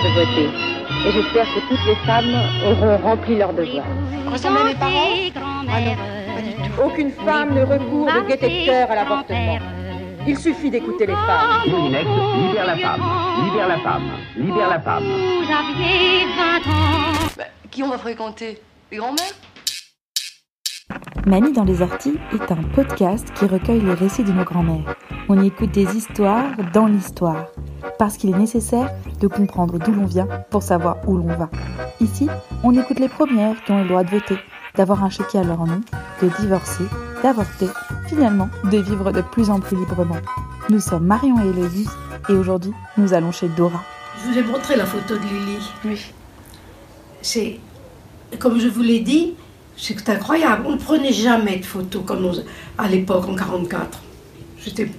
de voter. Et j'espère que toutes les femmes auront rempli leur devoir. Les parents? Ah non, pas du tout. Aucune femme ne recourt de gaieté de cœur à l'avortement. Il suffit d'écouter les femmes. Moulinex, libère la femme, libère la femme, libère la femme. Vous aviez 20 ans. Bah, qui on va fréquenter? Les grands-mères? Mamie dans les orties est un podcast qui recueille les récits de nos grands-mères. On y écoute des histoires dans l'histoire, parce qu'il est nécessaire de comprendre d'où l'on vient pour savoir où l'on va. Ici, on écoute les premières qui ont le droit de voter, d'avoir un chéquier à leur nom, de divorcer, d'avorter, finalement de vivre de plus en plus librement. Nous sommes Marion et Héloïse, et aujourd'hui, nous allons chez Dora. Je vous ai montré la photo de Lily. Oui. C'est, comme je vous l'ai dit, c'est incroyable. On ne prenait jamais de photos comme nous, à l'époque, en 44. J'étais-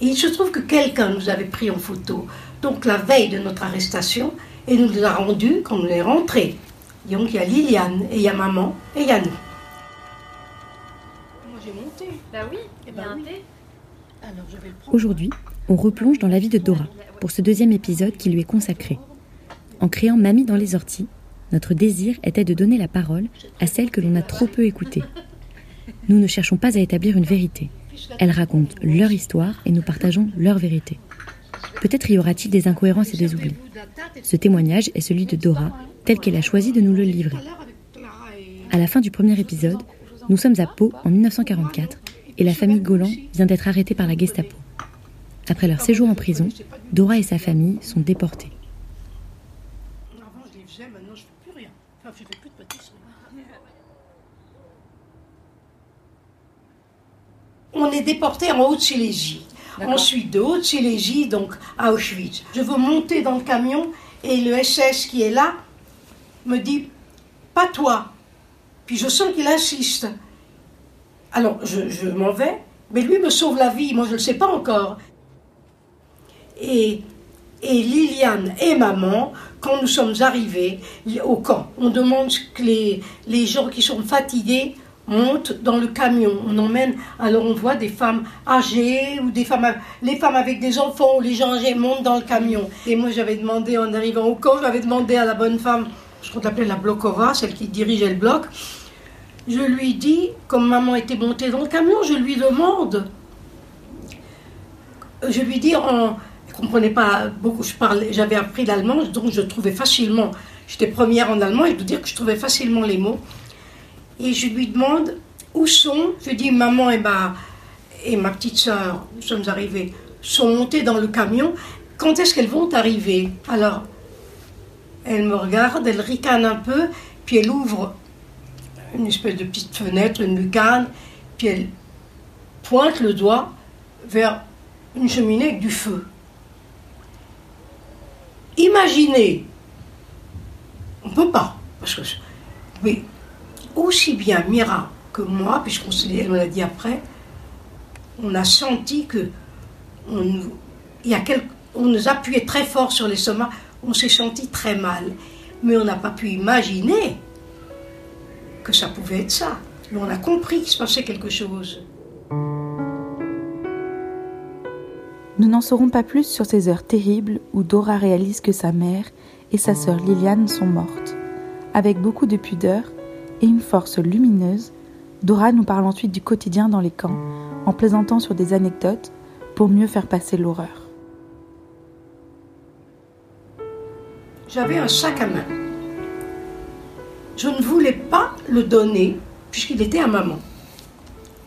Et il se trouve que quelqu'un nous avait pris en photo, donc la veille de notre arrestation, et nous les a rendus quand on est rentrés. Donc il y a Liliane, et il y a maman, et il y a nous. Moi j'ai monté. Bah oui, Eh ben oui. thé. Alors je vais le prendre. Aujourd'hui, on replonge dans la vie de Dora pour ce deuxième épisode qui lui est consacré. En créant Mamie dans les orties, notre désir était de donner la parole à celles que l'on a trop peu écoutées. Nous ne cherchons pas à établir une vérité. Elles racontent leur histoire et nous partageons leur vérité. Peut-être y aura-t-il des incohérences et des oublis. Ce témoignage est celui de Dora, tel qu'elle a choisi de nous le livrer. À la fin du premier épisode, nous sommes à Pau en 1944 et la famille Golan vient d'être arrêtée par la Gestapo. Après leur séjour en prison, Dora et sa famille sont déportés. Avant je les faisais, maintenant je ne fais plus rien. Enfin, je ne fais plus de pâtisserie. On est déporté en Haute-Silésie. Ensuite, de Haute-Silésie, donc à Auschwitz. Je veux monter dans le camion et le SS qui est là me dit Pas toi. Puis je sens qu'il insiste. Alors je, je m'en vais, mais lui me sauve la vie, moi je ne le sais pas encore. Et, et Liliane et maman, quand nous sommes arrivés au camp, on demande que les, les gens qui sont fatigués montent dans le camion. On emmène, alors on voit des femmes âgées ou des femmes, les femmes avec des enfants ou les gens âgés montent dans le camion. Et moi j'avais demandé, en arrivant au camp, j'avais demandé à la bonne femme, je crois qu'on la Blokova, celle qui dirigeait le bloc, je lui dis, comme maman était montée dans le camion, je lui demande, je lui dis en, comprenais pas beaucoup, je parlais, j'avais appris l'allemand, donc je trouvais facilement, j'étais première en allemand, et je dois dire que je trouvais facilement les mots. Et je lui demande où sont, je dis maman et ma, et ma petite sœur, nous sommes arrivés, sont montées dans le camion, quand est-ce qu'elles vont arriver? Alors, elle me regarde, elle ricane un peu, puis elle ouvre une espèce de petite fenêtre, une lucarne, puis elle pointe le doigt vers une cheminée avec du feu. Imaginez, on ne peut pas, parce que, mais aussi bien Mira que moi, puisqu'on se l'a dit après, on a senti que on, nous- il y a quel- on nous appuyait très fort sur les sommets, on s'est senti très mal, mais on n'a pas pu imaginer que ça pouvait être ça. On a compris qu'il se passait quelque chose. Nous n'en saurons pas plus sur ces heures terribles où Dora réalise que sa mère et sa sœur Liliane sont mortes. Avec beaucoup de pudeur et une force lumineuse, Dora nous parle ensuite du quotidien dans les camps, en plaisantant sur des anecdotes pour mieux faire passer l'horreur. J'avais un sac à main. Je ne voulais pas le donner puisqu'il était à maman.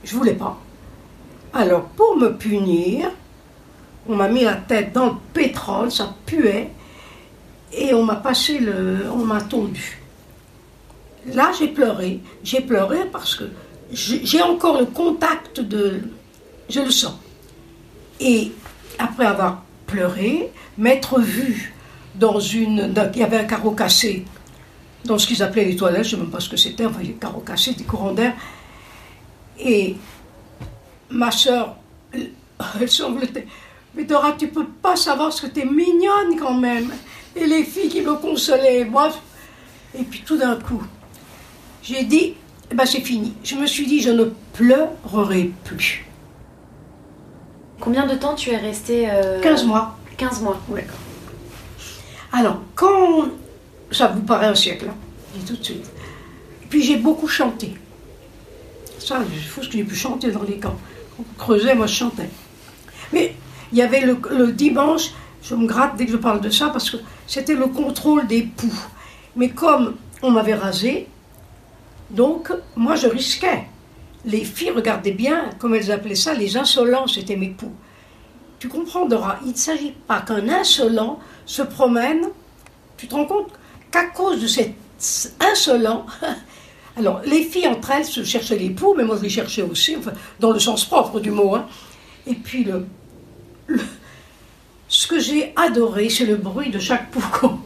Je voulais pas. Alors, pour me punir, on m'a mis la tête dans le pétrole, ça puait, et on m'a passé le. on m'a tondu. Là, j'ai pleuré. J'ai pleuré parce que j'ai encore le contact de. Je le sens. Et après avoir pleuré, m'être vue dans une. dans- Il y avait un carreau cassé dans ce qu'ils appelaient les toilettes, je ne sais même pas ce que c'était, enfin, des carreaux cassés, des courants d'air. Et ma soeur, elle semblait. Mais Dora, tu peux pas savoir ce que tu es mignonne quand même. Et les filles qui me consolaient, moi. Et puis tout d'un coup, j'ai dit, eh ben c'est fini. Je me suis dit, je ne pleurerai plus. Combien de temps tu es resté euh, 15 mois. 15 mois. Alors, quand ça vous paraît un siècle, hein, je dis tout de suite. Puis j'ai beaucoup chanté. Ça, il faut que j'ai pu chanter dans les camps. On creusait, moi je chantais. Mais il y avait le, le dimanche, je me gratte dès que je parle de ça, parce que c'était le contrôle des poux. Mais comme on m'avait rasé, donc moi je risquais. Les filles regardaient bien, comme elles appelaient ça, les insolents, c'était mes poux. Tu comprends, Dora, il ne s'agit pas qu'un insolent se promène. Tu te rends compte qu'à cause de cet insolent, alors les filles entre elles se cherchaient les poux, mais moi je les cherchais aussi, dans le sens propre du mot. hein. Et puis le, ce que j'ai adoré, c'est le bruit de chaque poux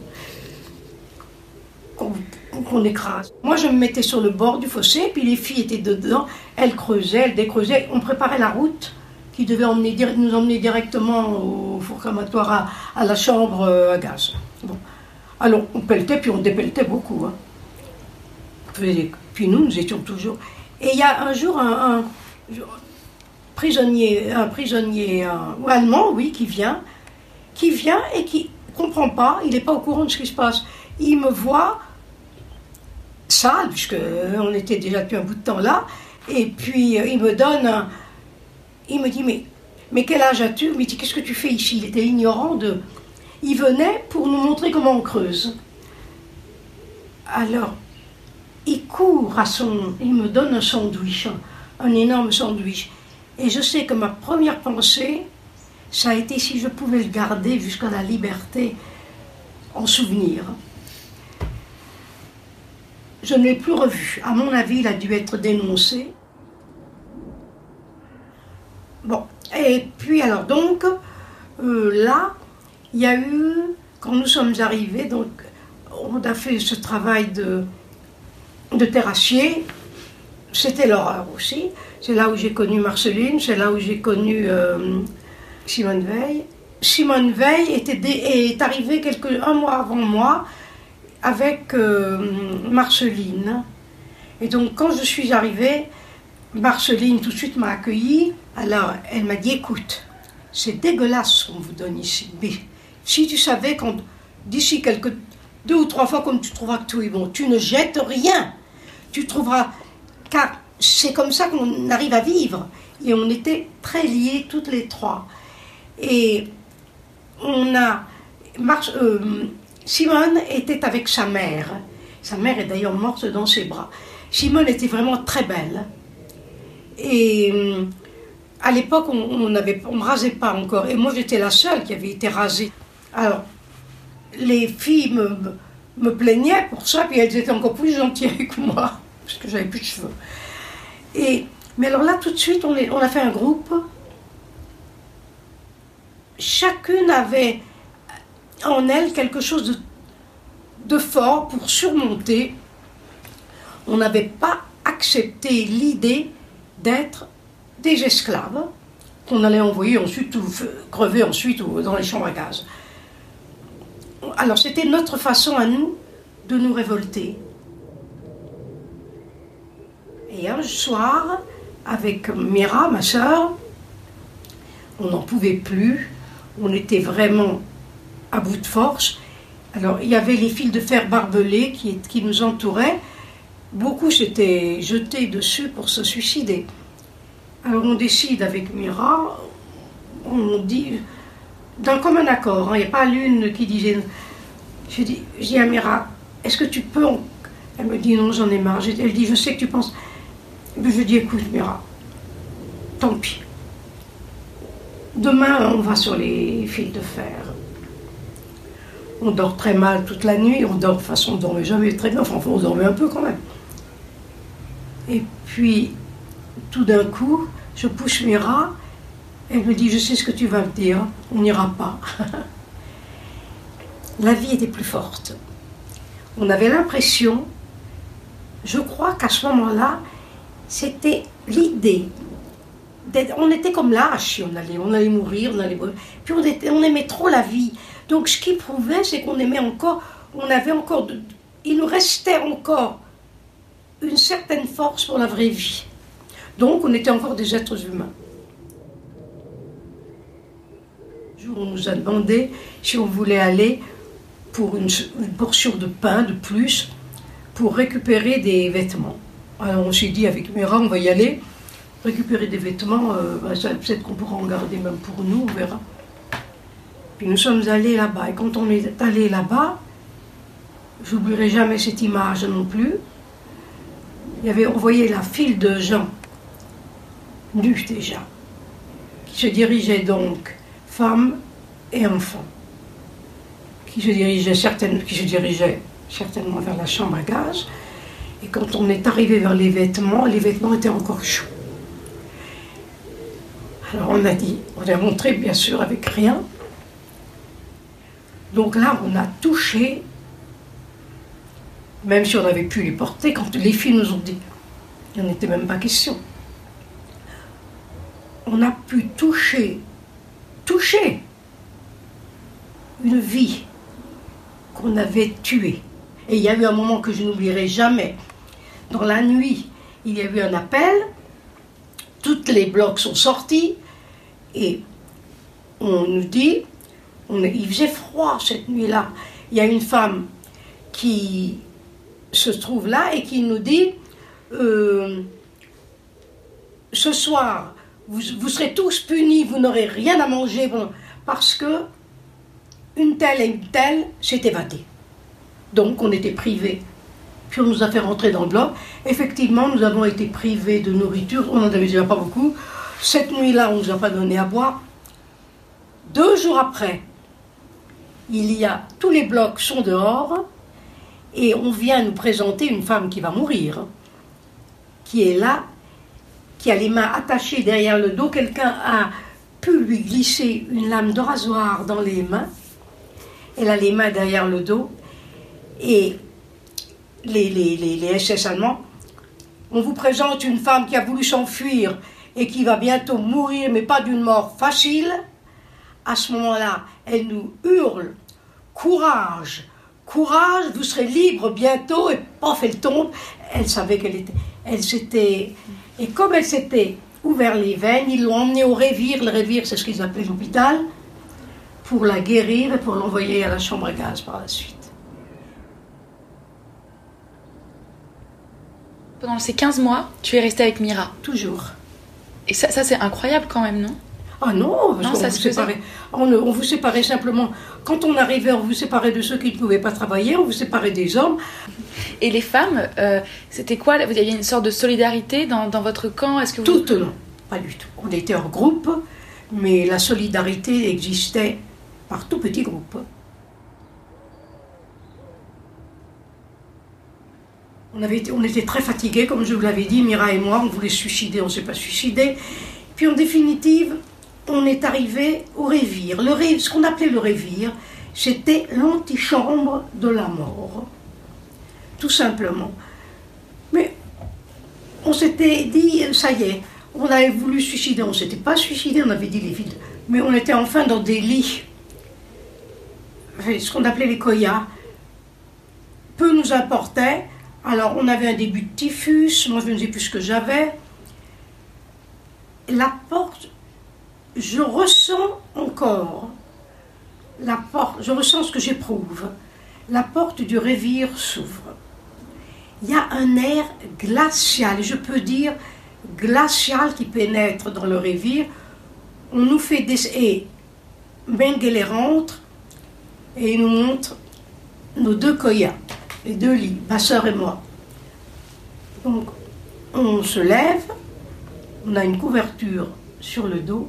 qu'on écrase. Moi, je me mettais sur le bord du fossé, puis les filles étaient dedans, elles creusaient, elles décreusaient. On préparait la route qui devait nous emmener directement au four crematoire à, la chambre euh, à gaz. Bon. Alors, on pelletait, puis on dépelletait beaucoup. hein. Puis, nous, nous étions toujours. Et il y a un jour un, prisonnier, un prisonnier un- allemand, oui, qui vient, qui vient et qui comprend pas, il n'est pas au courant de ce qui se passe. Il me voit sale, puisque on était déjà depuis un bout de temps là, et puis euh, il me donne, un- il me dit mais mais quel âge as-tu? Il me dit qu'est-ce que tu fais ici? Il était ignorant de, il venait pour nous montrer comment on creuse. Alors il court à son, il me donne un sandwich, un énorme sandwich, et je sais que ma première pensée, ça a été si je pouvais le garder jusqu'à la liberté en souvenir. Je ne l'ai plus revu. À mon avis, il a dû être dénoncé. Bon, et puis alors donc, euh, là, il y a eu, quand nous sommes arrivés, donc on a fait ce travail de, de terrassier. C'était l'horreur aussi. C'est là où j'ai connu Marceline, c'est là où j'ai connu euh, Simone Veil. Simone Veil était est arrivée quelques, un mois avant moi avec euh, Marceline. Et donc quand je suis arrivée, Marceline tout de suite m'a accueillie. Alors elle m'a dit écoute, c'est dégueulasse ce qu'on vous donne ici. Mais si tu savais qu'on d'ici quelques deux ou trois fois comme tu trouveras que tout est bon, tu ne jettes rien. Tu trouveras car c'est comme ça qu'on arrive à vivre. Et on était très liés toutes les trois. Et on a. Mar- euh, Simone était avec sa mère. Sa mère est d'ailleurs morte dans ses bras. Simone était vraiment très belle. Et euh, à l'époque, on on avait- on ne rasait pas encore. Et moi, j'étais la seule qui avait été rasée. Alors, les filles me, plaignaient pour ça, puis elles étaient encore plus gentilles avec moi, parce que j'avais plus de cheveux. Et, mais alors là, tout de suite, on, on a fait un groupe. Chacune avait en elle quelque chose de, fort pour surmonter. On n'avait pas accepté l'idée d'être des esclaves qu'on allait envoyer ensuite ou crever ensuite dans les chambres à gaz. Alors c'était notre façon à nous de nous révolter. Et un soir, avec Mira, ma sœur, on n'en pouvait plus, on était vraiment à bout de force. Alors il y avait les fils de fer barbelés qui, nous entouraient. Beaucoup s'étaient jetés dessus pour se suicider. Alors on décide avec Mira, on dit, d'un commun accord, hein, il n'y a pas l'une qui disait. Je dis, à Mira, est-ce que tu peux. Elle me dit non, j'en ai marre. Elle dit, je sais que tu penses. Je dis, écoute, Mira, tant pis. Demain, on va sur les fils de fer. On dort très mal toute la nuit. On dort, de façon, on ne dormait jamais très bien. Enfin, on dormait un peu quand même. Et puis, tout d'un coup, je pousse Mira. Elle me dit, je sais ce que tu vas me dire. On n'ira pas. la vie était plus forte. On avait l'impression, je crois qu'à ce moment-là, c'était l'idée. On était comme lâches, on allait, on allait mourir, on allait mourir. Puis on aimait trop la vie. Donc ce qui prouvait, c'est qu'on aimait encore, on avait encore, il nous restait encore une certaine force pour la vraie vie. Donc on était encore des êtres humains. Un jour, on nous a demandé si on voulait aller pour une, portion de pain de plus pour récupérer des vêtements. Alors on s'est dit avec Mira, on va y aller, récupérer des vêtements, euh, ça, peut-être qu'on pourra en garder même pour nous, on verra. Puis nous sommes allés là-bas, et quand on est allé là-bas, j'oublierai jamais cette image non plus, il y avait, on voyait la file de gens, nus déjà, qui se dirigeaient donc, femmes et enfants, qui se dirigeaient, certaines, qui se dirigeaient certainement vers la chambre à gaz. Et quand on est arrivé vers les vêtements, les vêtements étaient encore chauds. Alors on a dit, on a montré bien sûr avec rien. Donc là, on a touché, même si on avait pu les porter, quand les filles nous ont dit, il n'y en était même pas question. On a pu toucher, toucher une vie qu'on avait tuée. Et il y a eu un moment que je n'oublierai jamais. Dans la nuit, il y a eu un appel, toutes les blocs sont sortis, et on nous dit, il faisait froid cette nuit-là. Il y a une femme qui se trouve là et qui nous dit, euh, ce soir, vous, vous, serez tous punis, vous n'aurez rien à manger parce que une telle et une telle s'est évadée. Donc on était privés. Puis on nous a fait rentrer dans le bloc. Effectivement, nous avons été privés de nourriture. On n'en avait déjà pas beaucoup. Cette nuit-là, on ne nous a pas donné à boire. Deux jours après, il y a tous les blocs sont dehors et on vient nous présenter une femme qui va mourir, qui est là, qui a les mains attachées derrière le dos. Quelqu'un a pu lui glisser une lame de rasoir dans les mains. Elle a les mains derrière le dos et les, les, les, SS allemands, on vous présente une femme qui a voulu s'enfuir et qui va bientôt mourir, mais pas d'une mort facile. À ce moment-là, elle nous hurle Courage, courage, vous serez libre bientôt, et paf, elle tombe. Elle savait qu'elle était. Elle s'était. Et comme elle s'était ouvert les veines, ils l'ont emmenée au révire. Le révire, c'est ce qu'ils appelaient l'hôpital, pour la guérir et pour l'envoyer à la chambre à gaz par la suite. Pendant ces 15 mois, tu es restée avec Mira Toujours. Et ça, ça c'est incroyable quand même, non? Ah non, parce Non, qu'on ça vous séparait. On, on vous séparait simplement. Quand on arrivait, on vous séparait de ceux qui ne pouvaient pas travailler, on vous séparait des hommes. Et les femmes, euh, c'était quoi Vous aviez une sorte de solidarité dans, dans votre camp Est-ce que vous... Toutes, non, pas du tout. On était en groupe, mais la solidarité existait par tout petits groupes. On, avait été, on était très fatigués, comme je vous l'avais dit, Mira et moi, on voulait se suicider, on ne s'est pas suicidé. Puis en définitive, on est arrivé au révire. Ce qu'on appelait le révire, c'était l'antichambre de la mort. Tout simplement. Mais on s'était dit, ça y est, on avait voulu suicider, on ne s'était pas suicidé, on avait dit les vides. Mais on était enfin dans des lits, ce qu'on appelait les koyas. Peu nous importait. Alors, on avait un début de typhus, moi je ne sais plus ce que j'avais. La porte, je ressens encore la porte, je ressens ce que j'éprouve. La porte du révire s'ouvre. Il y a un air glacial, je peux dire glacial qui pénètre dans le révire. On nous fait des. Et Mengele rentre et il nous montre nos deux koyas, les deux lits, ma soeur et moi. Donc, on se lève, on a une couverture sur le dos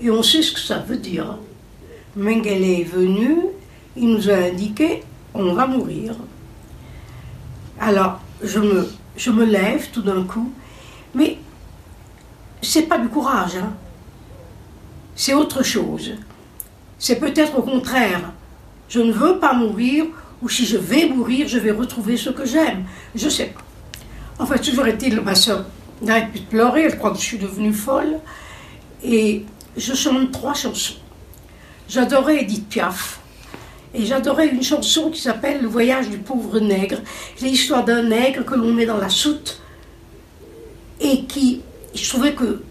et on sait ce que ça veut dire. Mengele est venu, il nous a indiqué on va mourir. Alors, je me, je me lève tout d'un coup, mais c'est pas du courage, hein. c'est autre chose. C'est peut-être au contraire, je ne veux pas mourir, ou si je vais mourir, je vais retrouver ce que j'aime. Je sais pas. Enfin, toujours est-il, ma soeur n'arrête plus de pleurer, elle croit que je suis devenue folle. Et je chante trois chansons. J'adorais Edith Piaf. Et j'adorais une chanson qui s'appelle Le voyage du pauvre nègre. L'histoire d'un nègre que l'on met dans la soute et qui, je trouvais que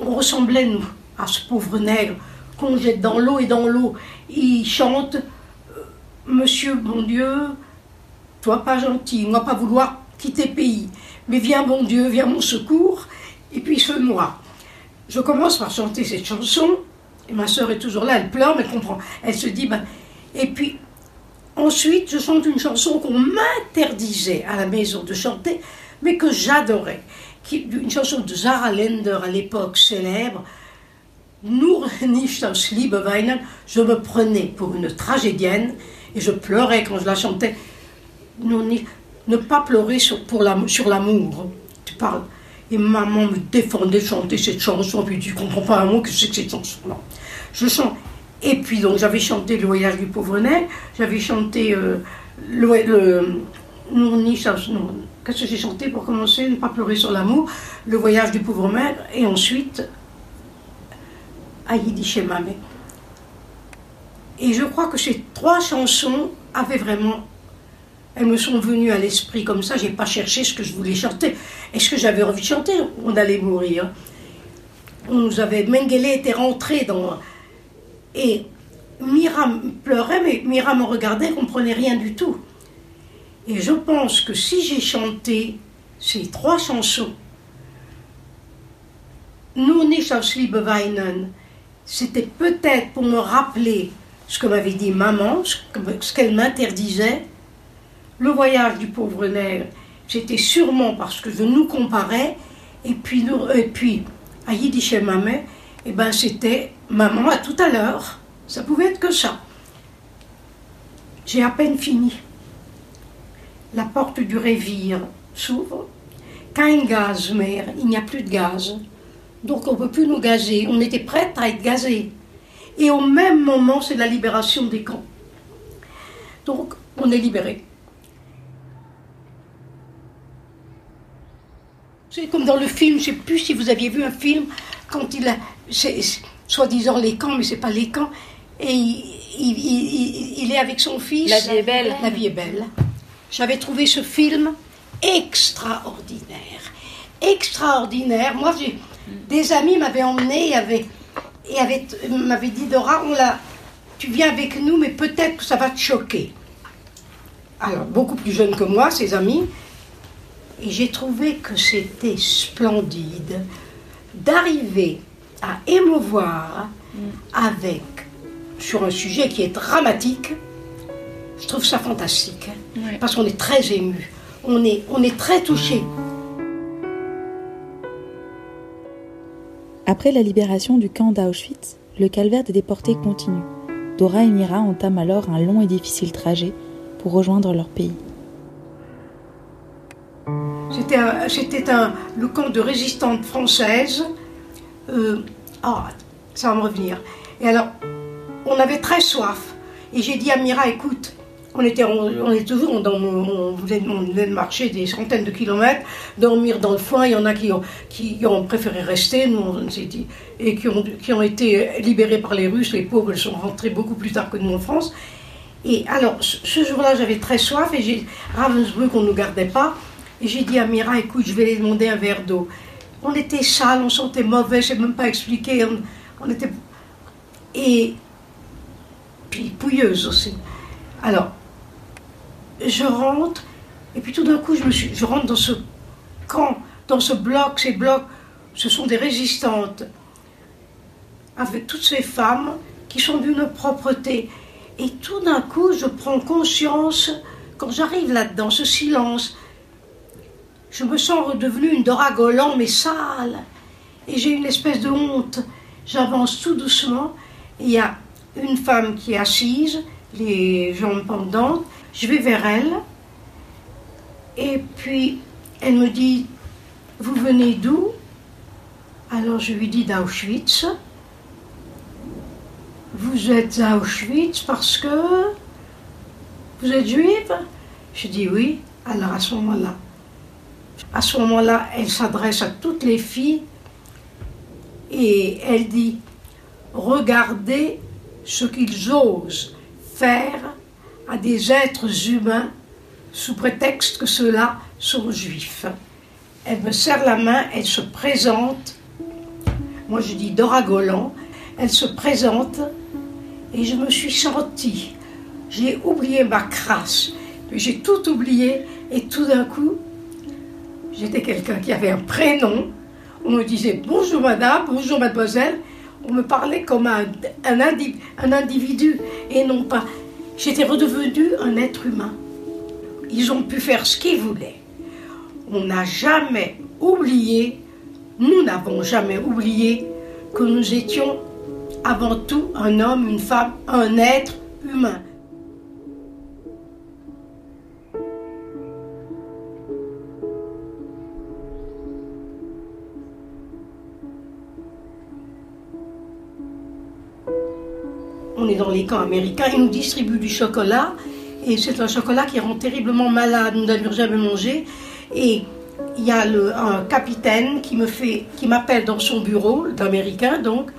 on ressemblait, nous, à ce pauvre nègre qu'on jette dans l'eau et dans l'eau, il chante Monsieur, bon Dieu, toi pas gentil, moi pas vouloir quitter pays, mais viens bon Dieu, viens mon secours, et puis fais-moi. Je commence par chanter cette chanson, et ma soeur est toujours là, elle pleure, mais elle comprend. Elle se dit, ben, et puis ensuite je chante une chanson qu'on m'interdisait à la maison de chanter, mais que j'adorais. Une chanson de Zara Lender à l'époque célèbre, Nur nicht aus Liebe weinen, je me prenais pour une tragédienne et je pleurais quand je la chantais. Ne pas pleurer sur, l'amour. Tu parles. Et maman me défendait de chanter cette chanson, puis tu comprends pas un mot que c'est que cette chanson-là. Je chante. Et puis donc j'avais chanté Le voyage du pauvre nez, j'avais chanté euh, le, le Qu'est-ce que j'ai chanté pour commencer? Ne pas pleurer sur l'amour, Le voyage du pauvre mère, et ensuite Aïdi Shemame. Et je crois que ces trois chansons avaient vraiment. Elles me sont venues à l'esprit comme ça, j'ai pas cherché ce que je voulais chanter. Est-ce que j'avais envie de chanter? On allait mourir. On nous avait. Mengele était rentré dans. Et Mira pleurait, mais Mira me regardait, comprenait rien du tout. Et je pense que si j'ai chanté ces trois chansons, Nous nicht aus Liebe weinen, c'était peut-être pour me rappeler ce que m'avait dit maman, ce qu'elle m'interdisait. Le voyage du pauvre nerf, c'était sûrement parce que je nous comparais, et puis, et puis à Yiddish et Maman, et ben c'était maman à tout à l'heure. Ça pouvait être que ça. J'ai à peine fini. La porte du révire s'ouvre. Kein gaz mer, il n'y a plus de gaz. Donc on ne peut plus nous gazer. On était prêts à être gazés. Et au même moment, c'est la libération des camps. Donc on est libérés. C'est comme dans le film, je ne sais plus si vous aviez vu un film, quand il a, soi-disant les camps, mais c'est pas les camps, et il, est avec son fils. La vie est belle. La vie est belle. J'avais trouvé ce film extraordinaire. Extraordinaire. Moi, des amis m'avaient emmené et avaient, et m'avaient dit Dora, on l'a, tu viens avec nous, mais peut-être que ça va te choquer. Alors, beaucoup plus jeune que moi, ses amis, et j'ai trouvé que c'était splendide d'arriver à émouvoir avec, sur un sujet qui est dramatique, je trouve ça fantastique, hein, parce qu'on est très ému, on est, on est très touché. Après la libération du camp d'Auschwitz, le calvaire des déportés continue. Dora et Mira entament alors un long et difficile trajet pour rejoindre leur pays. C'était le camp de résistantes françaises. Euh, ah, ça va me revenir. Et alors, on avait très soif. Et j'ai dit à Mira, écoute, on était, on, est toujours, dans, on, venait, de marcher des centaines de kilomètres, dormir dans le foin. Il y en a qui ont, qui ont préféré rester, nous on s'est dit, et qui ont, qui ont été libérés par les Russes. Les pauvres sont rentrés beaucoup plus tard que nous en France. Et alors, ce jour-là, j'avais très soif et j'ai Ravensbrück, on ne nous gardait pas. Et j'ai dit à Mira, écoute, je vais les demander un verre d'eau. On était sale, on sentait mauvais, je ne sais même pas expliquer. On, on était. Et. Puis pouilleuse aussi. Alors, je rentre, et puis tout d'un coup, je, me suis, je rentre dans ce camp, dans ce bloc, ces blocs, ce sont des résistantes, avec toutes ces femmes qui sont d'une propreté. Et tout d'un coup, je prends conscience, quand j'arrive là-dedans, ce silence, je me sens redevenue une Dora Golan, mais sale. Et j'ai une espèce de honte. J'avance tout doucement. Il y a une femme qui est assise, les jambes pendantes, je vais vers elle et puis elle me dit Vous venez d'où? Alors je lui dis d'Auschwitz. Vous êtes à Auschwitz parce que vous êtes juive? Je dis oui. Alors à ce moment-là, à ce moment-là, elle s'adresse à toutes les filles et elle dit Regardez ce qu'ils osent faire à des êtres humains sous prétexte que ceux-là sont juifs. Elle me serre la main, elle se présente. Moi je dis Dora Golan. Elle se présente et je me suis sentie j'ai oublié ma crasse. J'ai tout oublié et tout d'un coup, j'étais quelqu'un qui avait un prénom. On me disait bonjour madame, bonjour mademoiselle. On me parlait comme un, individu et non pas. J'étais redevenu un être humain. Ils ont pu faire ce qu'ils voulaient. On n'a jamais oublié, nous n'avons jamais oublié que nous étions avant tout un homme, une femme, un être humain. Dans les camps américains, ils nous distribuent du chocolat, et c'est un chocolat qui rend terriblement malade, nous n'avions jamais mangé. Et il y a le, un capitaine qui me fait, qui m'appelle dans son bureau, d'américain donc.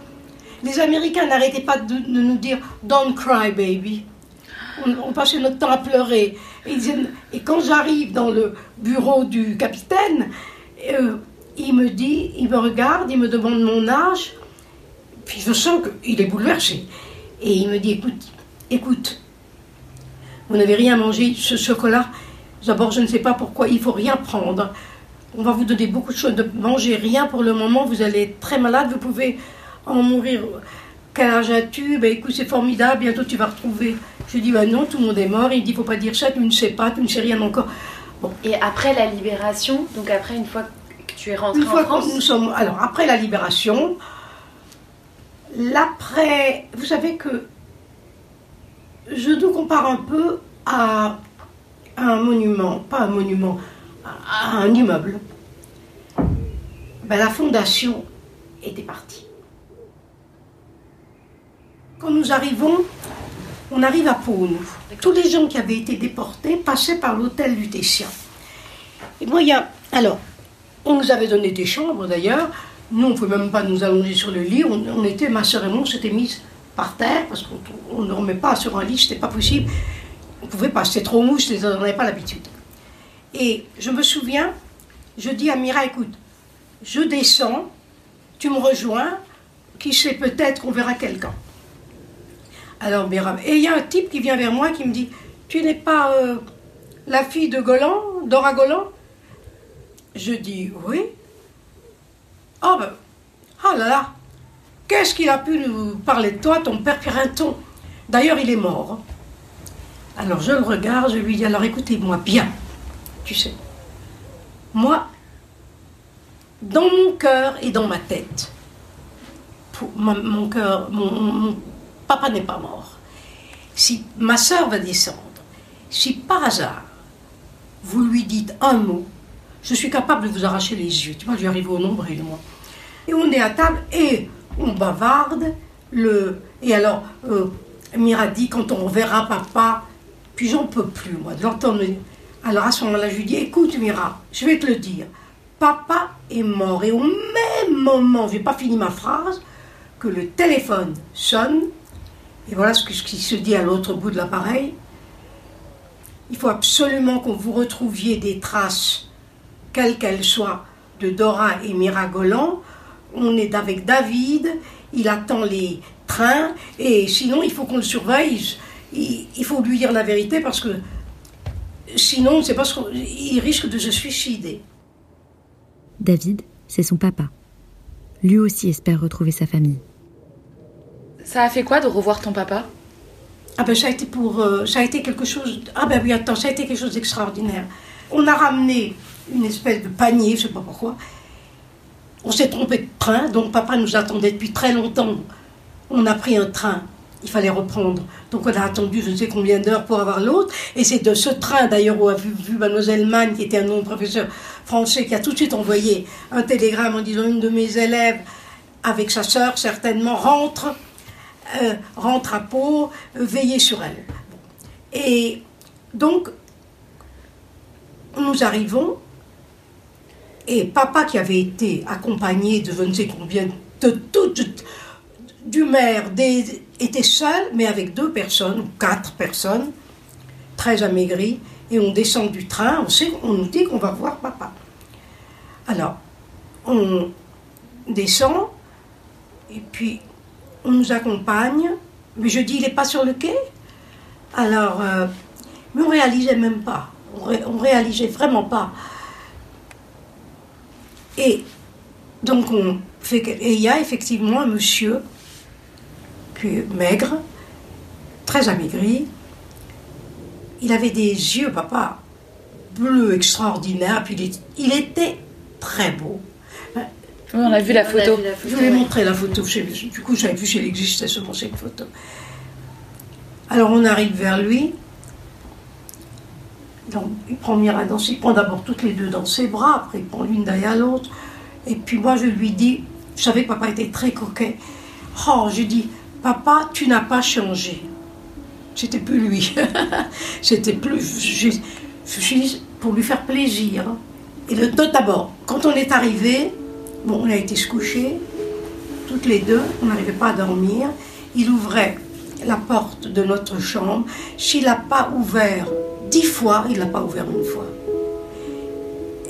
Les Américains n'arrêtaient pas de, nous dire Don't cry, baby. On, passait notre temps à pleurer. Et, quand j'arrive dans le bureau du capitaine, euh, il me dit, il me regarde, il me demande mon âge, puis je sens qu'il est bouleversé. Et il me dit Écoute, écoute, vous n'avez rien mangé, ce chocolat. D'abord, je ne sais pas pourquoi, il faut rien prendre. On va vous donner beaucoup de choses, de manger rien pour le moment, vous allez être très malade, vous pouvez en mourir. Quel âge as-tu Ben écoute, c'est formidable, bientôt tu vas retrouver. Je dis, ben non, tout le monde est mort. Il dit, faut pas dire ça, tu ne sais pas, tu ne sais rien encore. Bon. Et après la libération, donc après, une fois que tu es rentré une fois France nous sommes, Alors, après la libération, l'après, vous savez que je nous compare un peu à un monument, pas un monument, à un immeuble. Ben, la fondation était partie. Quand nous arrivons, on arrive à Pau, Tous les gens qui avaient été déportés passaient par l'hôtel Lutétien. Et moi, il y a. Alors, on nous avait donné des chambres d'ailleurs. Nous, on ne pouvait même pas nous allonger sur le lit. On, était, ma soeur et moi, on s'était mis par terre parce qu'on ne remet pas sur un lit, c'était pas possible. On pouvait pas, c'était trop mouche, on n'avait pas l'habitude. Et je me souviens, je dis à Mira, écoute, je descends, tu me rejoins, qui sait peut-être qu'on verra quelqu'un. Alors Mira, et il y a un type qui vient vers moi qui me dit, tu n'es pas euh, la fille de Golan, Dora Golan? Je dis, oui. Oh ben, oh là là, qu'est-ce qu'il a pu nous parler de toi, ton père Pirinton D'ailleurs, il est mort. Alors je le regarde, je lui dis, alors écoutez-moi bien tu sais. Moi, dans mon cœur et dans ma tête, mon, cœur, mon, papa n'est pas mort. Si ma soeur va descendre, si par hasard vous lui dites un mot, je suis capable de vous arracher les yeux. Tu vois, je au nombril, moi. Et on est à table et on bavarde. Le... Et alors, euh, Mira dit, quand on verra papa, puis j'en peux plus, moi, de l'entendre alors à ce moment-là, je lui dis, écoute Mira, je vais te le dire. Papa est mort. Et au même moment, je n'ai pas fini ma phrase, que le téléphone sonne. Et voilà ce, qui se dit à l'autre bout de l'appareil. Il faut absolument qu'on vous retrouviez des traces, quelles qu'elles soient, de Dora et Mira Golan. On est avec David, il attend les trains, et sinon il faut qu'on le surveille. il faut lui dire la vérité parce que Sinon, c'est parce qu'il risque de se suicider. David, c'est son papa. Lui aussi espère retrouver sa famille. Ça a fait quoi de revoir ton papa? Ah ben ça a été pour, euh, ça a été quelque chose. Ah ben oui attends, ça a été quelque chose d'extraordinaire. On a ramené une espèce de panier, je sais pas pourquoi. On s'est trompé de train, donc papa nous attendait depuis très longtemps. On a pris un train il fallait reprendre. Donc on a attendu je ne sais combien d'heures pour avoir l'autre. Et c'est de ce train d'ailleurs où a vu, vu Mademoiselle Mann, qui était un nom professeur français, qui a tout de suite envoyé un télégramme en disant une de mes élèves, avec sa sœur certainement, rentre, euh, rentre à Pau, euh, veillez sur elle. Et donc, nous arrivons, et papa qui avait été accompagné de je ne sais combien, de toutes du maire était seul, mais avec deux personnes, ou quatre personnes, très amaigries, et on descend du train, on, sait, on nous dit qu'on va voir papa. Alors, on descend, et puis on nous accompagne, mais je dis, il n'est pas sur le quai? Alors, euh, mais on réalisait même pas. On, ré- on réalisait vraiment pas. Et donc, on fait et il y a effectivement un monsieur qui est maigre, très amaigri. Il avait des yeux, papa, bleus extraordinaires. Puis il, est- il était très beau. Oui, on a vu la photo. Je vous ai montré la photo. chez- Du coup, j'avais vu s'il existait seulement cette photo. Alors, on arrive vers lui. Il prend Mira dans ses... Il prend d'abord toutes les deux dans ses bras, après il prend l'une derrière l'autre. Et puis moi, je lui dis, je savais que papa était très coquet. Oh, je dis, papa, tu n'as pas changé. C'était plus lui. C'était plus... Je, je suis pour lui faire plaisir. Et le d'abord, quand on est arrivé, bon, on a été se coucher, toutes les deux, on n'arrivait pas à dormir. Il ouvrait la porte de notre chambre. S'il n'a pas ouvert dix fois, il l'a pas ouvert une fois.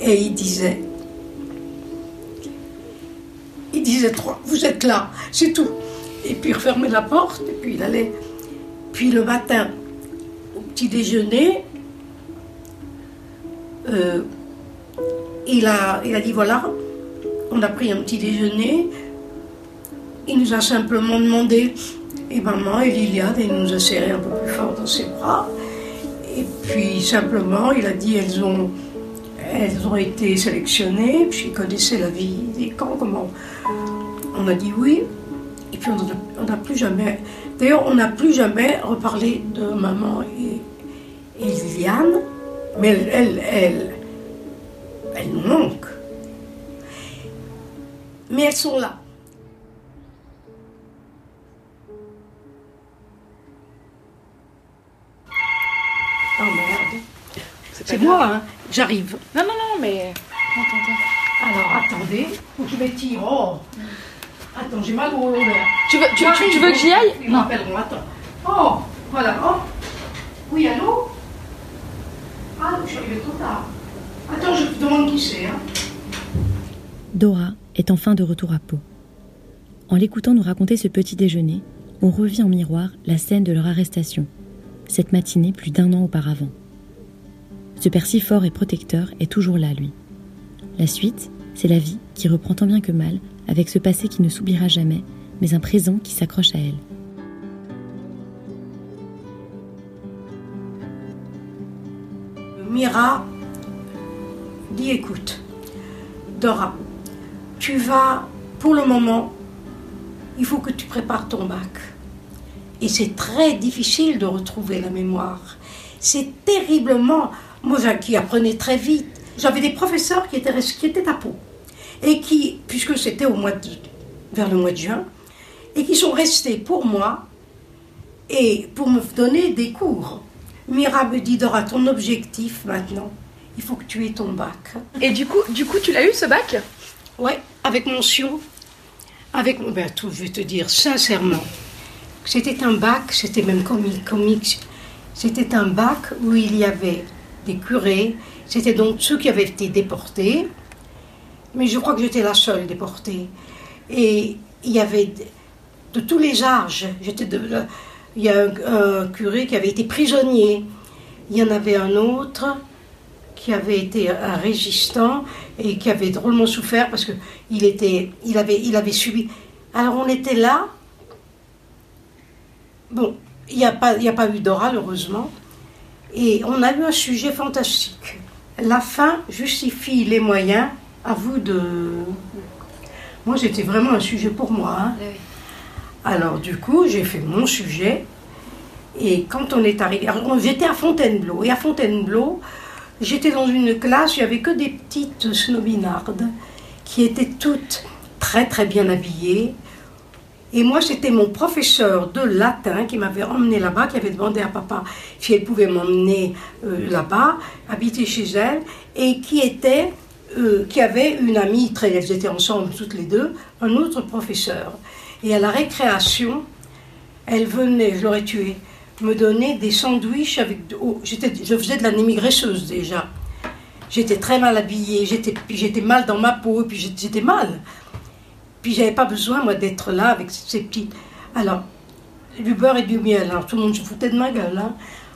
Et il disait, il disait trois, vous êtes là, c'est tout. Et puis il refermait la porte, et puis il allait. Puis le matin, au petit déjeuner, euh, il, a, il a dit voilà, on a pris un petit déjeuner. Il nous a simplement demandé, et maman et Liliane, il nous a serré un peu plus fort dans ses bras. Et puis simplement, il a dit elles ont, elles ont été sélectionnées, puis il connaissait la vie des camps, comment. On a dit oui, et puis on n'a plus jamais. D'ailleurs, on n'a plus jamais reparlé de maman et, Liliane, mais elle, elle, elle, elle nous manque. Mais elles sont là. C'est moi, hein. J'arrive. Non, non, non, mais. Attends, attends. Alors, attendez. Faut que je m'étire. Oh. Attends, j'ai mal au. Tu veux, tu, tu- tu veux que j'y aille? Ils m'appelleront, attends. Oh, voilà. Oh. Oui, allô? Ah, je suis arrivée trop tard. Attends, je te demande qui c'est. Hein. Dora est enfin de retour à Pau. En l'écoutant nous raconter ce petit déjeuner, on revit en miroir la scène de leur arrestation, cette matinée plus d'un an auparavant. Ce père si fort et protecteur est toujours là, lui. La suite, c'est la vie qui reprend tant bien que mal, avec ce passé qui ne s'oubliera jamais, mais un présent qui s'accroche à elle. Mira dit écoute, Dora, tu vas, pour le moment, il faut que tu prépares ton bac. Et c'est très difficile de retrouver la mémoire. C'est terriblement. Moi, qui apprenais très vite, j'avais des professeurs qui étaient, qui étaient à Pau. Et qui, puisque c'était au mois de, vers le mois de juin, et qui sont restés pour moi et pour me donner des cours. Mira me dit Dora, ton objectif maintenant, il faut que tu aies ton bac. Et du coup, du coup tu l'as eu ce bac? Ouais, avec mention. Avec ben, tout, je vais te dire sincèrement. C'était un bac, c'était même comique, comique. C'était un bac où il y avait des curés, c'était donc ceux qui avaient été déportés. Mais je crois que j'étais la seule déportée. Et il y avait de, tous les âges. J'étais de, il y a un, curé qui avait été prisonnier. Il y en avait un autre qui avait été un résistant et qui avait drôlement souffert parce que il était, il avait, il avait subi. Alors on était là. Bon, il n'y a pas, a pas eu d'oral heureusement, et on a eu un sujet fantastique. La fin justifie les moyens. À vous de. Moi, c'était vraiment un sujet pour moi. hein. Alors du coup, j'ai fait mon sujet. Et quand on est arrivé, j'étais à Fontainebleau. Et à Fontainebleau, j'étais dans une classe, il n'y avait que des petites snobinardes qui étaient toutes très très bien habillées. Et moi, c'était mon professeur de latin qui m'avait emmené là-bas, qui avait demandé à papa si elle pouvait m'emmener euh, là-bas, habiter chez elle, et qui était, euh, qui avait une amie, très, elles étaient ensemble toutes les deux, un autre professeur. Et à la récréation, elle venait, je l'aurais tuée, me donner des sandwichs avec. oh, j'étais, je faisais de l'anémie graisseuse déjà. J'étais très mal habillée, j'étais, puis j'étais mal dans ma peau, puis j'étais, j'étais mal. Puis j'avais pas besoin, moi, d'être là avec ces petites. Alors, du beurre et du miel. Alors tout le monde se foutait de ma gueule. hein.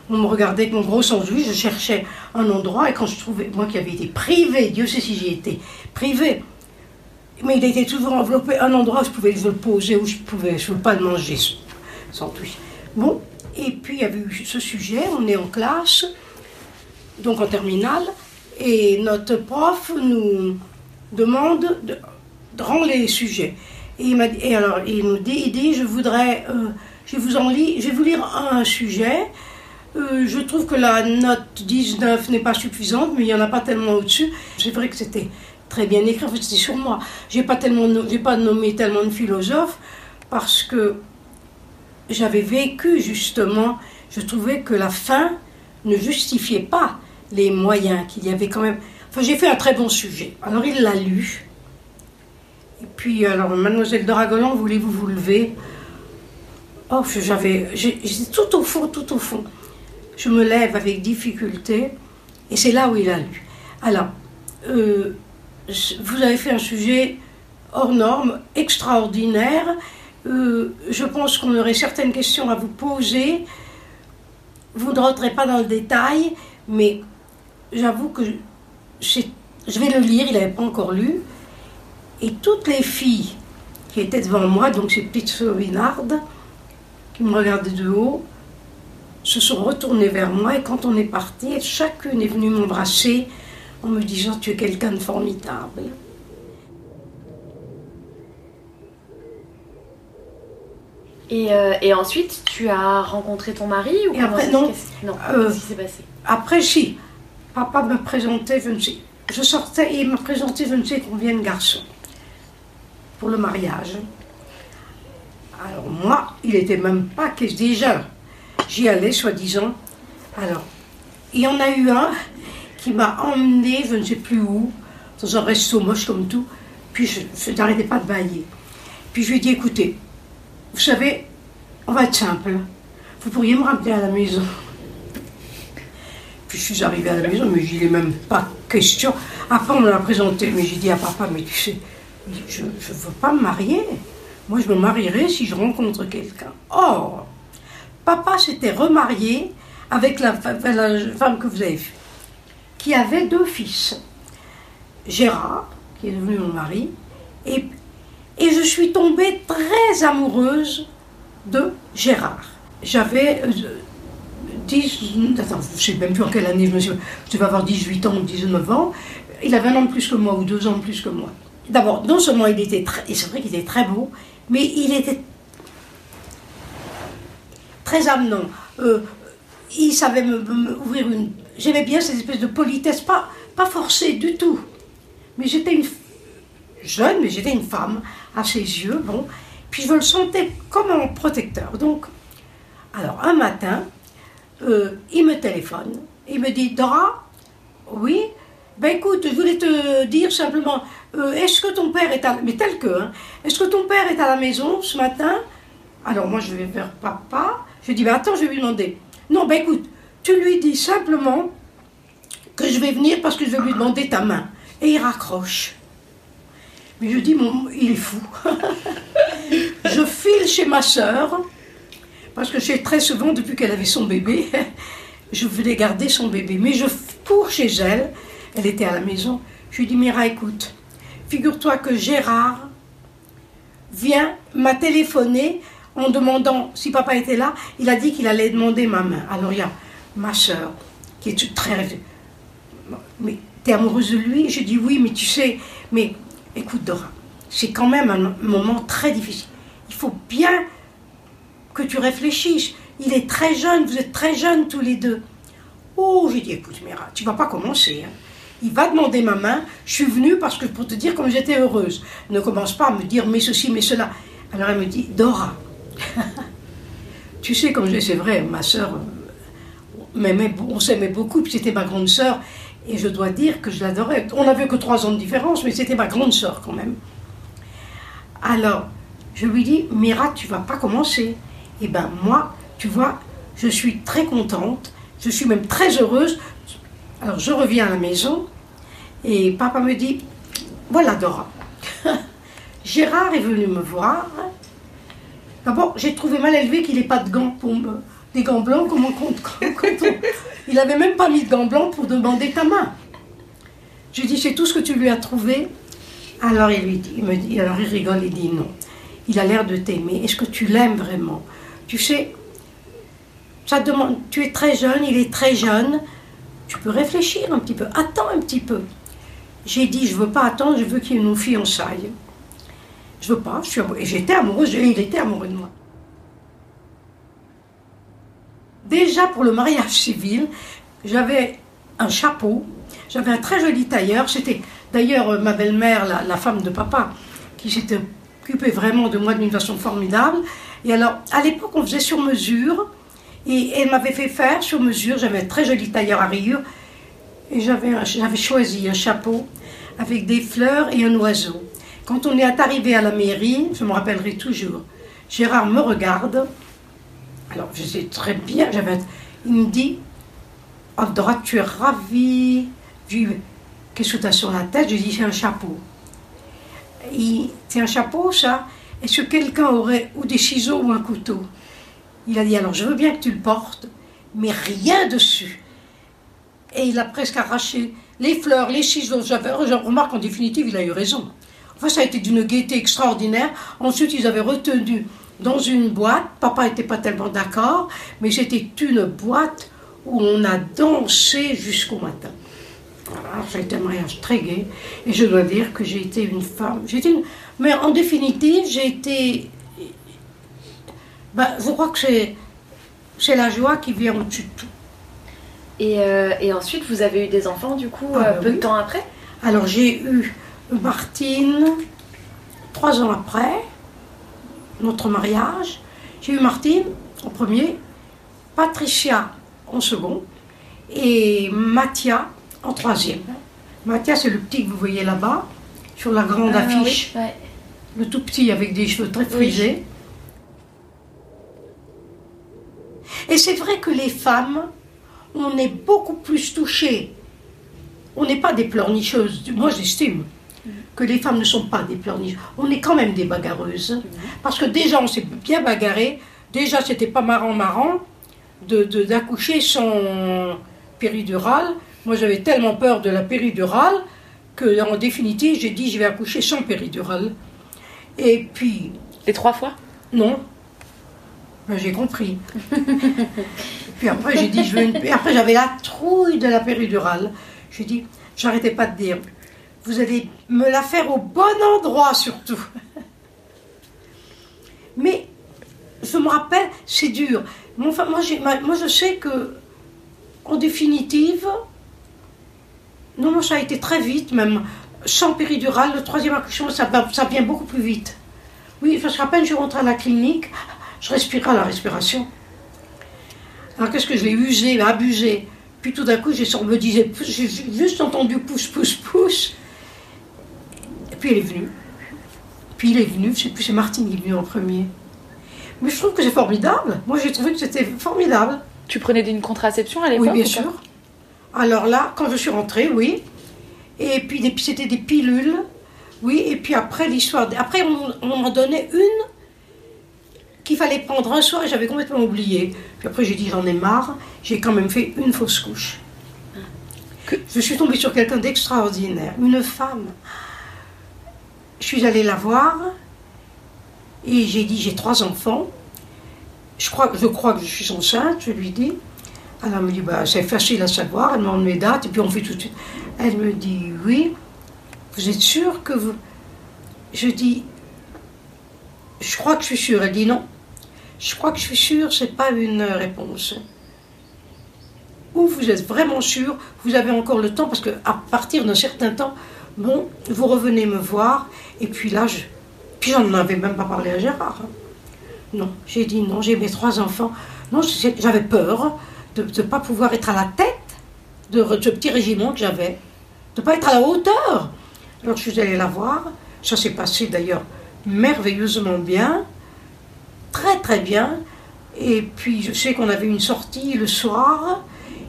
On me regardait avec mon gros sandwich, je cherchais un endroit et quand je trouvais, moi qui avais été privée, Dieu sait si j'y étais privée, mais il était toujours enveloppé, un endroit où je pouvais le poser, où je pouvais, je ne pas le manger, sandwich. Bon, et puis il y avait eu ce sujet, on est en classe, donc en terminale, et notre prof nous demande de, rendre les sujets. Et, il alors il nous dit, je voudrais, euh, je, vous en lis, je vais vous lire un sujet. Euh, je trouve que la note 19 n'est pas suffisante, mais il n'y en a pas tellement au-dessus. C'est vrai que c'était très bien écrit, en fait c'était sur moi. Pas tellement, no- j'ai pas nommé tellement de philosophes parce que j'avais vécu justement, je trouvais que la fin ne justifiait pas les moyens qu'il y avait quand même. Enfin, j'ai fait un très bon sujet. Alors il l'a lu. Et puis, alors, mademoiselle de Ragolan, voulez-vous vous lever? Oh, j'avais, j'étais tout au fond, tout au fond. Je me lève avec difficulté, et c'est là où il a lu. Alors, euh, vous avez fait un sujet hors norme, extraordinaire. Euh, je pense qu'on aurait certaines questions à vous poser. Vous ne rentrez pas dans le détail, mais j'avoue que je vais le lire, il n'avait pas encore lu. Et toutes les filles qui étaient devant moi, donc ces petites sovinardes, qui me regardaient de haut, se sont retournées vers moi et quand on est parti, chacune est venue m'embrasser en me disant tu es quelqu'un de formidable. Et, euh, et ensuite, tu as rencontré ton mari ou Et après, non. non. Euh, Qu'est-ce qui s'est passé? Après, si, papa me présentait, je ne sais, je sortais et il me présentait je ne sais combien de garçons pour le mariage. Alors moi, il n'était même pas que déjà, j'y allais soi-disant. Alors, il y en a eu un qui m'a emmené, je ne sais plus où, dans un resto moche comme tout, puis je, je n'arrêtais pas de bailler. Puis je lui ai dit, écoutez, vous savez, on va être simple, vous pourriez me ramener à la maison. Puis je suis arrivée à la maison, mais il n'est même pas question. Après, on me l'a présenté, mais j'ai dit à papa, mais tu sais, je ne veux pas me marier. Moi, je me marierai si je rencontre quelqu'un. Or, papa s'était remarié avec la, femme que vous avez vue, qui avait deux fils. Gérard, qui est devenu mon mari, et, et je suis tombée très amoureuse de Gérard. J'avais euh, 10, attends, je ne sais même plus en quelle année je me suis. Je devais avoir 18 ans ou 19 ans. Il avait un an de plus que moi ou deux ans de plus que moi. D'abord, non seulement il était très, c'est vrai qu'il était très beau, mais il était très amenant. Euh, il savait me, ouvrir une. J'aimais bien cette espèce de politesse, pas, pas forcée du tout. Mais j'étais une jeune, mais j'étais une femme à ses yeux, bon. Puis je le sentais comme un protecteur. Donc, alors un matin, euh, il me téléphone. Il me dit Dora, oui, ben écoute, je voulais te dire simplement, euh, est-ce que ton père est à mais tel que, hein, est-ce que ton père est à la maison ce matin? Alors moi je vais vers papa. Je dis ben attends, je vais lui demander. Non, ben écoute, tu lui dis simplement que je vais venir parce que je vais lui demander ta main. Et il raccroche. Mais je dis, mon, il est fou. je file chez ma sœur, parce que j'ai très souvent, depuis qu'elle avait son bébé, je voulais garder son bébé. Mais je cours chez elle, elle était à la maison. Je lui dis, Mira, écoute, figure-toi que Gérard vient, m'a téléphoné en demandant si papa était là. Il a dit qu'il allait demander ma main. Alors il y a ma sœur, qui est très... Mais t'es amoureuse de lui? Je dis oui, mais tu sais, mais écoute Dora, c'est quand même un moment très difficile. Il faut bien que tu réfléchisses. Il est très jeune, vous êtes très jeunes tous les deux. Oh, j'ai dit, écoute, Mira, tu vas pas commencer. hein. Il va demander ma main. Je suis venue parce que pour te dire comme j'étais heureuse. Ne commence pas à me dire mais ceci, mais cela. Alors elle me dit, Dora, tu sais comme je- c'est vrai, ma sœur euh, on s'aimait beaucoup, puis c'était ma grande sœur. Et je dois dire que je l'adorais. On n'avait que trois ans de différence, mais c'était ma grande sœur quand même. Alors, je lui dis, Mira, tu vas pas commencer. Eh ben moi, tu vois, je suis très contente, je suis même très heureuse. Alors je reviens à la maison et papa me dit, voilà Dora, Gérard est venu me voir D'abord, j'ai trouvé mal élevé qu'il n'ait pas de gants. Des gants blancs, comment compte Il n'avait même pas mis de gants blancs pour demander ta main. Je lui dis, c'est tout ce que tu lui as trouvé? Alors il, lui dit, il me dit, alors il rigole, il dit non. Il a l'air de t'aimer. Est-ce que tu l'aimes vraiment? Tu sais, ça demande, tu es très jeune, il est très jeune. Tu peux réfléchir un petit peu. Attends un petit peu. J'ai dit, je veux pas attendre, je veux qu'il nous fiançaille. Je veux pas, j'étais amoureuse, et il était amoureux de moi. Déjà pour le mariage civil, j'avais un chapeau, j'avais un très joli tailleur. C'était d'ailleurs euh, ma belle-mère, la, femme de papa, qui s'était occupée vraiment de moi d'une façon formidable. Et alors, à l'époque, on faisait sur mesure. Et elle m'avait fait faire sur mesure. J'avais un très joli tailleur à rayures. Et j'avais choisi un chapeau avec des fleurs et un oiseau. Quand on est arrivé à la mairie, je me rappellerai toujours, Gérard me regarde. Alors, je sais très bien, il me dit Andra, tu es ravie. Qu'est-ce que tu as sur la tête Je dis C'est un chapeau. C'est un chapeau, ça? Est-ce que quelqu'un aurait ou des ciseaux ou un couteau? Il a dit Alors, je veux bien que tu le portes, mais rien dessus. Et il a presque arraché les fleurs, les ciseaux. Je remarque en définitive, il a eu raison. Enfin, ça a été d'une gaieté extraordinaire. Ensuite, ils avaient retenu dans une boîte. Papa n'était pas tellement d'accord, mais c'était une boîte où on a dansé jusqu'au matin. Alors, ça a été un mariage très gai. Et je dois dire que j'ai été une femme. Une... Mais en définitive, j'ai été. Ben, je crois que c'est, la joie qui vient au-dessus de tout. Et, euh, et, ensuite, vous avez eu des enfants, du coup, ah, euh, ben peu de temps après? Alors, j'ai eu Martine trois ans après notre mariage. J'ai eu Martine en premier, Patricia en second et Mathia en troisième. Mathia, c'est le petit que vous voyez là-bas, sur la grande ah affiche. Le tout petit avec des cheveux très frisés. Et c'est vrai que les femmes, on est beaucoup plus touchées. On n'est pas des pleurnicheuses, moi j'estime que les femmes ne sont pas des pleurnicheuses. On est quand même des bagarreuses. Parce que déjà, on s'est bien bagarré. Déjà, c'était pas marrant, marrant d'accoucher de, sans péridurale. Moi, j'avais tellement peur de la péridurale que, en définitive, j'ai dit je vais accoucher sans péridurale. Et puis. Et trois fois? Non. J'ai compris. puis après, j'ai dit je veux une. après, j'avais la trouille de la péridurale. J'ai dit, j'arrêtais pas de dire, vous allez me la faire au bon endroit surtout. Mais je me rappelle, c'est dur. Moi, moi, je sais que, en définitive, non, ça a été très vite, même sans péridurale. Le troisième accouchement, ça, ça vient beaucoup plus vite. Oui, parce qu'à peine je rentre à la clinique, je respirais à la respiration. Alors qu'est-ce que je l'ai usé, abusé Puis tout d'un coup, j'ai me disais, j'ai juste entendu pousse, pousse, pousse. Et puis elle est venue. Puis il est venu, je sais plus, c'est Martine qui est venue en premier. Mais je trouve que c'est formidable. Moi, j'ai trouvé que c'était formidable. Tu prenais une contraception à l'époque Oui, bien sûr. Alors là, quand je suis rentrée, oui. Et puis c'était des pilules. Oui, et puis après l'histoire. Après, on, m'en donnait une qu'il fallait prendre un soir et j'avais complètement oublié. Puis après, j'ai dit j'en ai marre. J'ai quand même fait une fausse couche. Je suis tombée sur quelqu'un d'extraordinaire, une femme. Je suis allée la voir et j'ai dit, j'ai trois enfants. Je crois, je crois que je suis enceinte, je lui dis. elle me dit, bah, c'est facile à savoir. Elle demande mes dates et puis on fait tout de suite. Elle me dit, oui. Vous êtes sûr que vous. Je dis, je crois que je suis sûre. Elle dit non. Je crois que je suis sûre, c'est pas une réponse. Ou vous êtes vraiment sûr, vous avez encore le temps, parce qu'à partir d'un certain temps, bon, vous revenez me voir, et puis là, je, puis j'en avais même pas parlé à Gérard. Non, j'ai dit non, j'ai mes trois enfants. Non, j'avais peur de ne pas pouvoir être à la tête de ce petit régiment que j'avais, de ne pas être à la hauteur. Alors je suis allée la voir. Ça s'est passé d'ailleurs merveilleusement bien, très très bien. Et puis je sais qu'on avait une sortie le soir.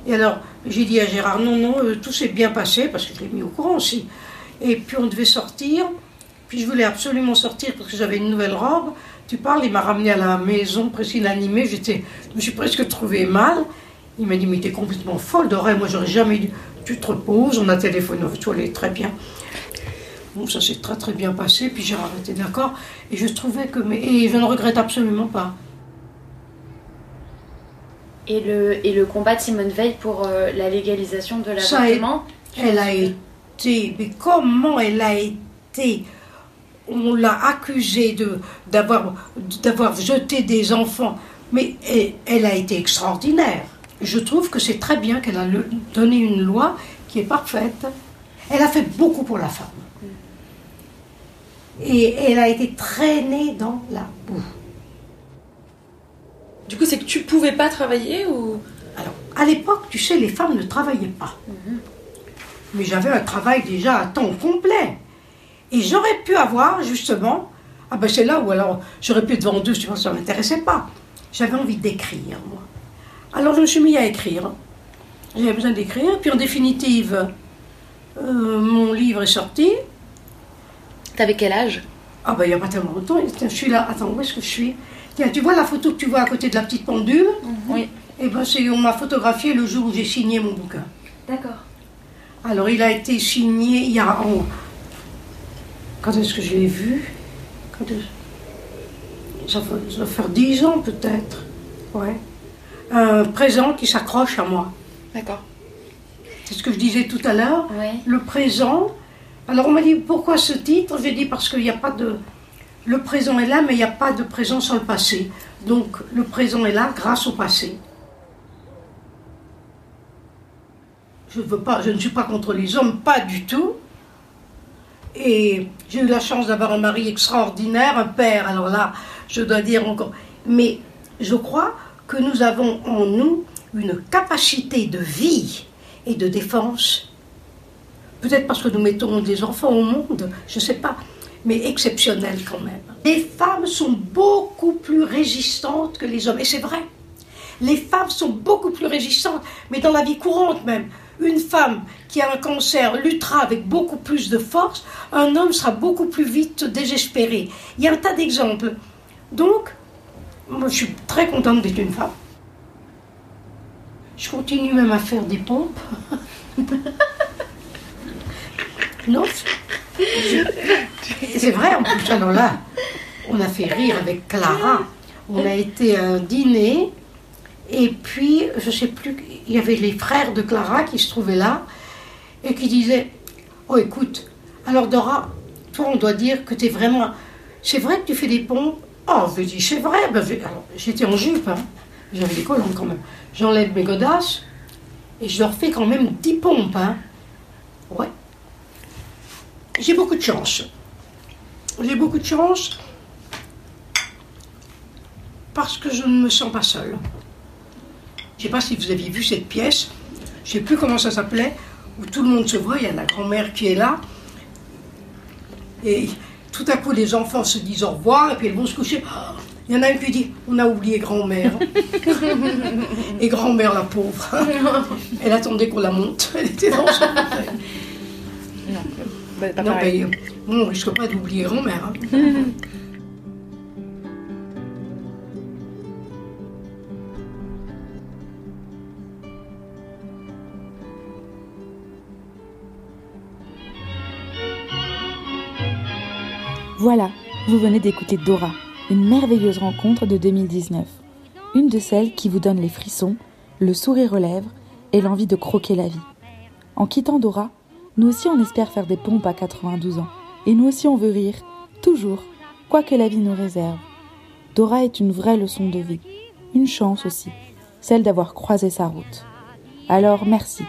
Et alors j'ai dit à Gérard non, non, euh, tout s'est bien passé parce que je l'ai mis au courant aussi. Et puis on devait sortir. Puis je voulais absolument sortir parce que j'avais une nouvelle robe. tu parles, il m'a ramené à la maison, presque. J'étais, je me suis presque trouvée mal. Il m'a dit, mais t'es complètement folle, Dora. Moi, j'aurais jamais dit, tu te reposes, on a téléphoné, tu allais très bien. Bon, ça s'est très très bien passé, puis j'ai arrêté, d'accord Et je trouvais que. Mais, et je ne regrette absolument pas. Et le, et le combat de Simone Veil pour euh, la légalisation de l'avortement? Elle a été. Mais comment elle a été? On l'a accusée d'avoir, jeté des enfants. Mais elle, elle a été extraordinaire. Je trouve que c'est très bien qu'elle a le- donné une loi qui est parfaite. Elle a fait beaucoup pour la femme. Et elle a été traînée dans la boue. Du coup, c'est que tu pouvais pas travailler ou? Alors, à l'époque, tu sais, les femmes ne travaillaient pas. Mais j'avais un travail déjà à temps complet. Et j'aurais pu avoir, justement, ah ben c'est là où alors j'aurais pu être vendeuse, tu vois, ça ne m'intéressait pas. J'avais envie d'écrire, moi. Alors je me suis mis à écrire. J'avais besoin d'écrire, puis en définitive, euh, mon livre est sorti. T'avais quel âge Ah ben il n'y a pas tellement longtemps, je suis là, attends, où est-ce que je suis Tiens, tu vois la photo que tu vois à côté de la petite pendule Oui. Eh ben c'est, on m'a photographié le jour où j'ai signé mon bouquin. D'accord. Alors, il a été signé il y a. en- Quand est-ce que je l'ai vu Quand ça, va, faire 10 ans peut-être. Ouais. Un présent qui s'accroche à moi. D'accord. C'est ce que je disais tout à l'heure. Ouais. Le présent. Alors, on m'a dit pourquoi ce titre? J'ai dit parce qu'il n'y a pas de. Le présent est là, mais il n'y a pas de présent sans le passé. Donc, le présent est là grâce au passé. Je, je ne suis pas contre les hommes, pas du tout. Et j'ai eu la chance d'avoir un mari extraordinaire, un père, alors là, je dois dire encore. Mais je crois que nous avons en nous une capacité de vie et de défense. Peut-être parce que nous mettons des enfants au monde, je ne sais pas, mais exceptionnelle quand même. Les femmes sont beaucoup plus résistantes que les hommes, et c'est vrai. Les femmes sont beaucoup plus résistantes, mais dans la vie courante même. Une femme qui a un cancer luttera avec beaucoup plus de force, un homme sera beaucoup plus vite désespéré. Il y a un tas d'exemples. Donc, moi je suis très contente d'être une femme. Je continue même à faire des pompes. non C'est vrai en plus. Alors on a fait rire avec Clara. On a été à un dîner. Et puis, je sais plus, il y avait les frères de Clara qui se trouvaient là et qui disaient Oh, écoute, alors Dora, toi, on doit dire que tu es vraiment. C'est vrai que tu fais des pompes Oh, je dis C'est vrai. Ben, J'étais en jupe, hein. j'avais des collants quand même. J'enlève mes godasses et je leur fais quand même 10 pompes. Hein. Ouais. J'ai beaucoup de chance. J'ai beaucoup de chance parce que je ne me sens pas seule. Je ne sais pas si vous aviez vu cette pièce, je ne sais plus comment ça s'appelait, où tout le monde se voit, il y a la grand-mère qui est là. Et tout à coup, les enfants se disent au revoir, et puis elles vont se coucher. Il y en a une qui dit On a oublié grand-mère. et grand-mère, la pauvre, elle attendait qu'on la monte. Elle était dans son Bah, pas Non, pareil. mais bon, on ne risque pas d'oublier grand-mère. hein. Voilà, vous venez d'écouter Dora, une merveilleuse rencontre de 2019. Une de celles qui vous donne les frissons, le sourire aux lèvres et l'envie de croquer la vie. En quittant Dora, nous aussi on espère faire des pompes à 92 ans. Et nous aussi on veut rire, toujours, quoi que la vie nous réserve. Dora est une vraie leçon de vie, une chance aussi, celle d'avoir croisé sa route. Alors merci,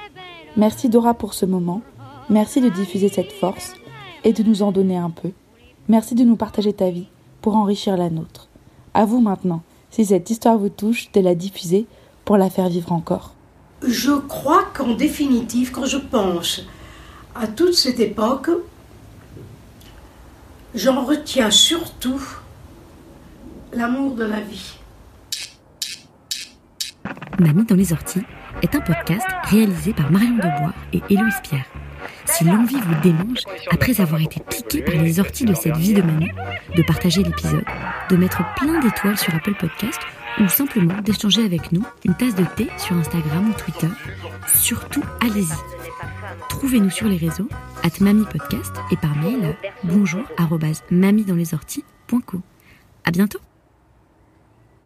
merci Dora pour ce moment, merci de diffuser cette force et de nous en donner un peu. Merci de nous partager ta vie pour enrichir la nôtre. À vous maintenant, si cette histoire vous touche, de la diffuser pour la faire vivre encore. Je crois qu'en définitive, quand je pense à toute cette époque, j'en retiens surtout l'amour de la vie. Mamie dans les orties est un podcast réalisé par Marion Debois et Héloïse Pierre. Si l'envie vous démange, après avoir été piqué par les orties de cette vie de Mamie, de partager l'épisode, de mettre plein d'étoiles sur Apple Podcast ou simplement d'échanger avec nous une tasse de thé sur Instagram ou Twitter, surtout allez-y Trouvez-nous sur les réseaux, at Mami Podcast et par mail bonjour mamiedanslesorties.co. À bientôt!